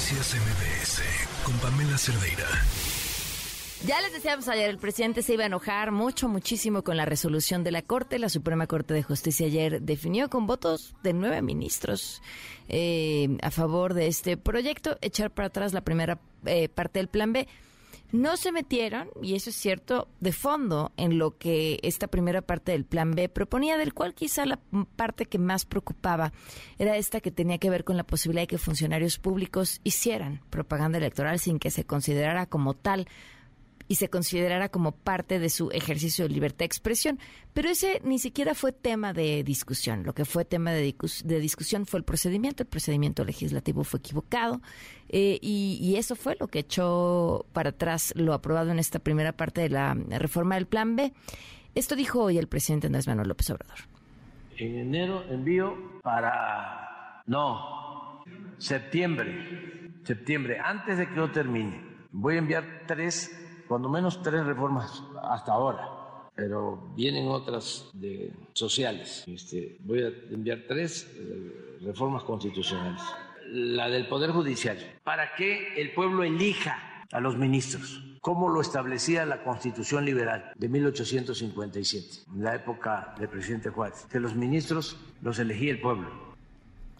Noticias MBS con Pamela Cerdeira. Ya les decíamos ayer, el presidente se iba a enojar mucho, muchísimo con la resolución de la Corte. La Suprema Corte de Justicia ayer definió con votos de nueve ministros eh, a favor de este proyecto echar para atrás la primera eh, parte del Plan B. No se metieron, y eso es cierto, de fondo en lo que esta primera parte del plan B proponía, del cual quizá la parte que más preocupaba era esta que tenía que ver con la posibilidad de que funcionarios públicos hicieran propaganda electoral sin que se considerara como tal y se considerara como parte de su ejercicio de libertad de expresión. Pero ese ni siquiera fue tema de discusión. Lo que fue tema de, discusión fue el procedimiento. El procedimiento legislativo fue equivocado eh, y, eso fue lo que echó para atrás lo aprobado en esta primera parte de la reforma del Plan B. Esto dijo hoy el presidente Andrés Manuel López Obrador. En enero envío para... No, septiembre, septiembre, antes de que yo termine. Voy a enviar tres cuando menos tres reformas hasta ahora, pero vienen otras de sociales. Este, voy a enviar tres eh, reformas constitucionales. La del Poder Judicial, para que el pueblo elija a los ministros, como lo establecía la Constitución Liberal de 1857, en la época del presidente Juárez, que los ministros los elegía el pueblo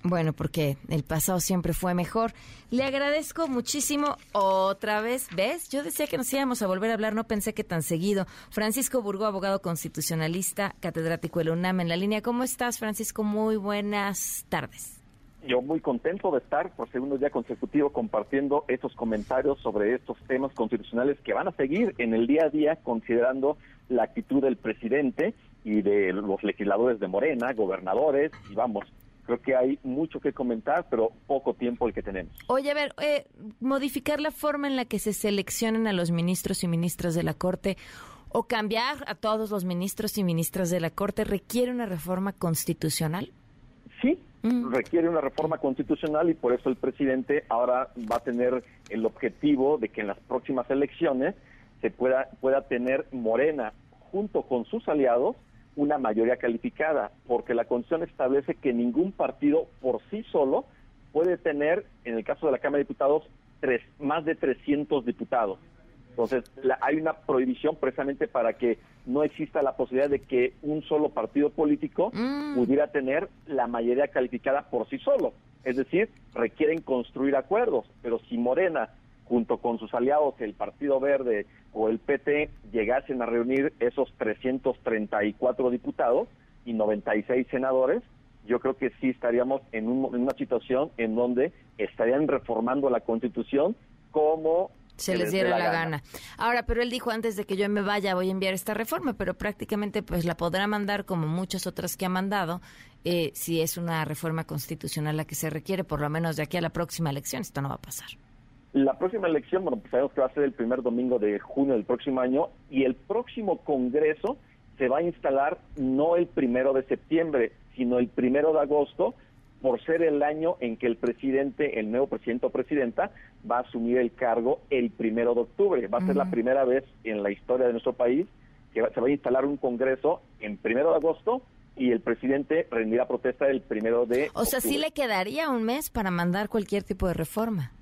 bueno, porque el pasado siempre fue mejor. Le agradezco muchísimo otra vez. ¿Ves? Yo decía que nos íbamos a volver a hablar, no pensé que tan seguido. Francisco Burgó, abogado constitucionalista, catedrático de la UNAM en la línea. ¿Cómo estás, Francisco? Muy buenas tardes. Yo muy contento de estar por segundo día consecutivo compartiendo estos comentarios sobre estos temas constitucionales que van a seguir en el día a día considerando la actitud del presidente y de los legisladores de Morena, gobernadores, y vamos, creo que hay mucho que comentar, pero poco tiempo el que tenemos. Oye, a ver, eh, modificar la forma en la que se seleccionan a los ministros y ministras de la Corte o cambiar a todos los ministros y ministras de la Corte requiere una reforma constitucional. Sí, mm. requiere una reforma constitucional y por eso el presidente ahora va a tener el objetivo de que en las próximas elecciones se pueda, pueda tener Morena junto con sus aliados una mayoría calificada, porque la Constitución establece que ningún partido por sí solo puede tener, en el caso de la Cámara de Diputados, tres, más de 300 diputados. Entonces, hay una prohibición precisamente para que no exista la posibilidad de que un solo partido político mm. pudiera tener la mayoría calificada por sí solo. Es decir, requieren construir acuerdos, pero si Morena junto con sus aliados, el Partido Verde o el PT, llegasen a reunir esos 334 diputados y 96 senadores, yo creo que sí estaríamos en, una situación en donde estarían reformando la Constitución como se les diera la, gana. Ahora, pero él dijo antes de que yo me vaya voy a enviar esta reforma, pero prácticamente pues la podrá mandar como muchas otras que ha mandado, eh, si es una reforma constitucional la que se requiere, por lo menos de aquí a la próxima elección. Esto no va a pasar. La próxima elección, bueno, pues sabemos que va a ser el primer domingo de junio del próximo año y el próximo Congreso se va a instalar no el primero de septiembre, sino el primero de agosto, por ser el año en que el presidente, el nuevo presidente o presidenta, va a asumir el cargo el primero de octubre. Va a ser la primera vez en la historia de nuestro país que se va a instalar un Congreso en primero de agosto y el presidente rendirá protesta el primero de. O sea, sí le quedaría un mes para mandar cualquier tipo de reforma.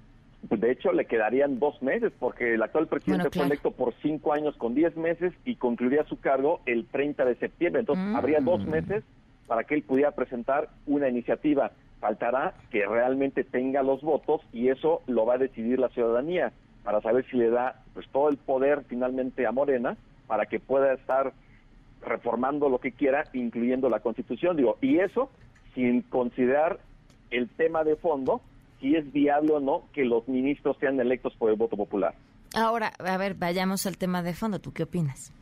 Pues de hecho, le quedarían dos meses, porque el actual presidente fue electo por cinco años con diez meses y concluiría su cargo el 30 de septiembre. Entonces, mm. habría dos meses para que él pudiera presentar una iniciativa. Faltará que realmente tenga los votos y eso lo va a decidir la ciudadanía para saber si le da pues todo el poder finalmente a Morena para que pueda estar reformando lo que quiera, incluyendo la Constitución. Digo, y eso sin considerar el tema de fondo si es viable o no que los ministros sean electos por el voto popular. Ahora, a ver, vayamos al tema de fondo. ¿Tú qué opinas?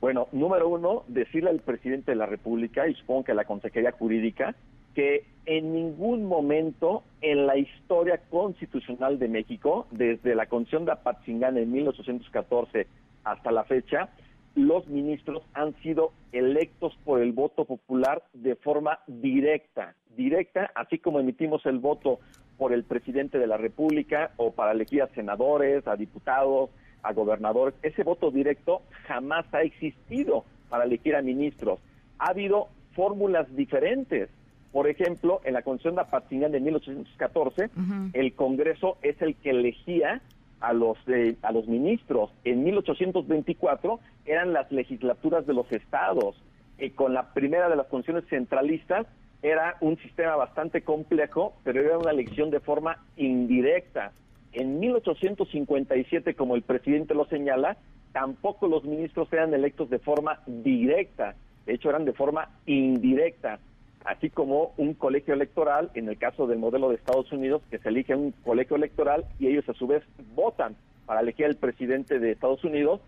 Bueno, número uno, decirle al presidente de la República, y supongo que a la Consejería Jurídica, que en ningún momento en la historia constitucional de México, desde la Constitución de Apatzingán en 1814 hasta la fecha, los ministros han sido electos por el voto popular de forma directa, directa, así como emitimos el voto por el presidente de la República o para elegir a senadores, a diputados, a gobernadores. Ese voto directo jamás ha existido para elegir a ministros. Ha habido fórmulas diferentes, Por ejemplo, en la Constitución de Apatinian de 1814, el Congreso es el que elegía a los a los ministros. En 1824 eran las legislaturas de los estados. Y con la primera de las constituciones centralistas era un sistema bastante complejo, pero era una elección de forma indirecta. En 1857, como el presidente lo señala, tampoco los ministros eran electos de forma directa, de hecho eran de forma indirecta, así como un colegio electoral, en el caso del modelo de Estados Unidos, que se elige un colegio electoral y ellos a su vez votan para elegir al presidente de Estados Unidos.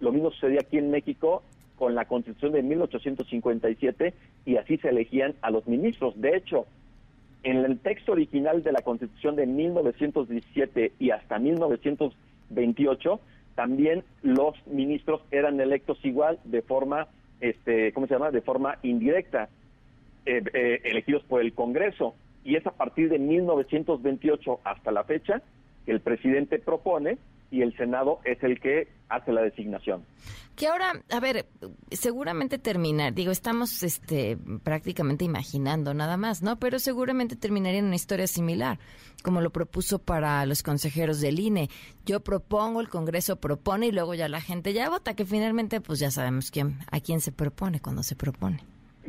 Lo mismo sucedía aquí en México con la Constitución de 1857 y así se elegían a los ministros. De hecho, en el texto original de la Constitución de 1917 y hasta 1928, también los ministros eran electos igual de forma, este, ¿cómo se llama? De forma indirecta, eh, eh, elegidos por el Congreso. Y es a partir de 1928 hasta la fecha que el presidente propone y el Senado es el que hace la designación. Que ahora, a ver, seguramente terminar, digo, estamos este, prácticamente imaginando nada más, ¿no? Pero seguramente terminaría en una historia similar, como lo propuso para los consejeros del INE. Yo propongo, el Congreso propone y luego ya la gente ya vota, que finalmente pues ya sabemos quién, a quién se propone cuando se propone.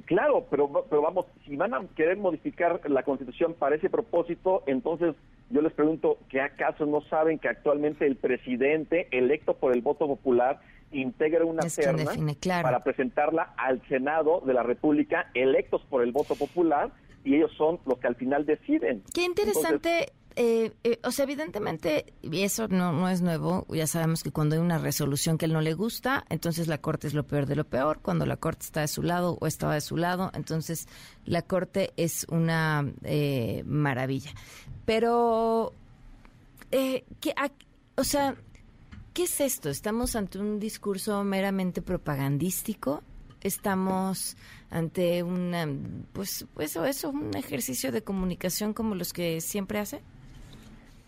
Claro, pero, pero vamos, si van a querer modificar la Constitución para ese propósito, entonces yo les pregunto, ¿qué acaso no saben que actualmente el presidente electo por el voto popular integra una terna para presentarla al Senado de la República electos por el voto popular y ellos son los que al final deciden? Qué interesante eh, eh, o sea, evidentemente, y eso no, no es nuevo, ya sabemos que cuando hay una resolución que él no le gusta, entonces la Corte es lo peor de lo peor, cuando la Corte está de su lado o estaba de su lado, entonces la Corte es una eh, maravilla. Pero, eh, ¿qué, o sea, ¿qué es esto? ¿Estamos ante un discurso meramente propagandístico? estamos ante una pues eso eso un ejercicio de comunicación como los que siempre hace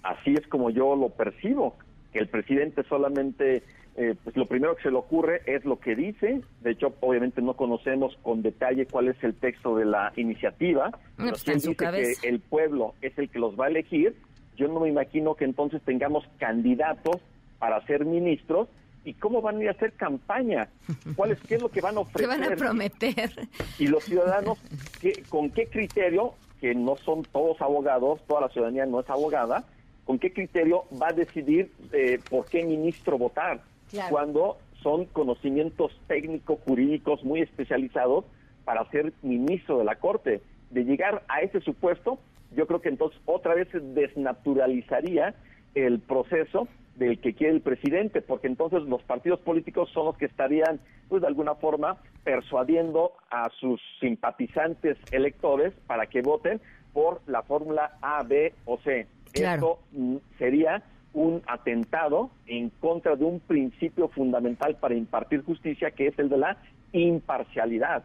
así es como yo lo percibo, que el presidente solamente, eh, pues lo primero que se le ocurre es lo que dice, de hecho obviamente no conocemos con detalle cuál es el texto de la iniciativa, pero pues si él dice que el pueblo es el que los va a elegir, yo no me imagino que entonces tengamos candidatos para ser ministros. Y cómo van a ir a hacer campaña, cuál es qué es lo que van a ofrecer, ¿Qué van a prometer y los ciudadanos ¿qué, con qué criterio que no son todos abogados, toda la ciudadanía no es abogada, con qué criterio va a decidir eh, por qué ministro votar, cuando son conocimientos técnicos, jurídicos muy especializados para ser ministro de la Corte. De llegar a ese supuesto, yo creo que entonces otra vez se desnaturalizaría el proceso del que quiere el presidente, porque entonces los partidos políticos son los que estarían, pues de alguna forma, persuadiendo a sus simpatizantes electores para que voten por la fórmula A, B o C. Esto mm, sería un atentado en contra de un principio fundamental para impartir justicia, que es el de la imparcialidad,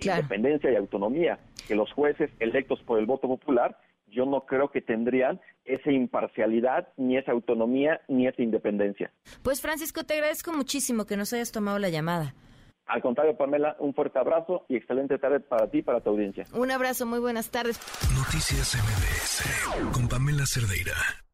independencia y autonomía, que los jueces electos por el voto popular, yo no creo que tendrían esa imparcialidad, ni esa autonomía, ni esa independencia. Pues Francisco, te agradezco muchísimo que nos hayas tomado la llamada. Al contrario, Pamela, un fuerte abrazo y excelente tarde para ti y para tu audiencia. Un abrazo, muy buenas tardes. Noticias MBS con Pamela Cerdeira.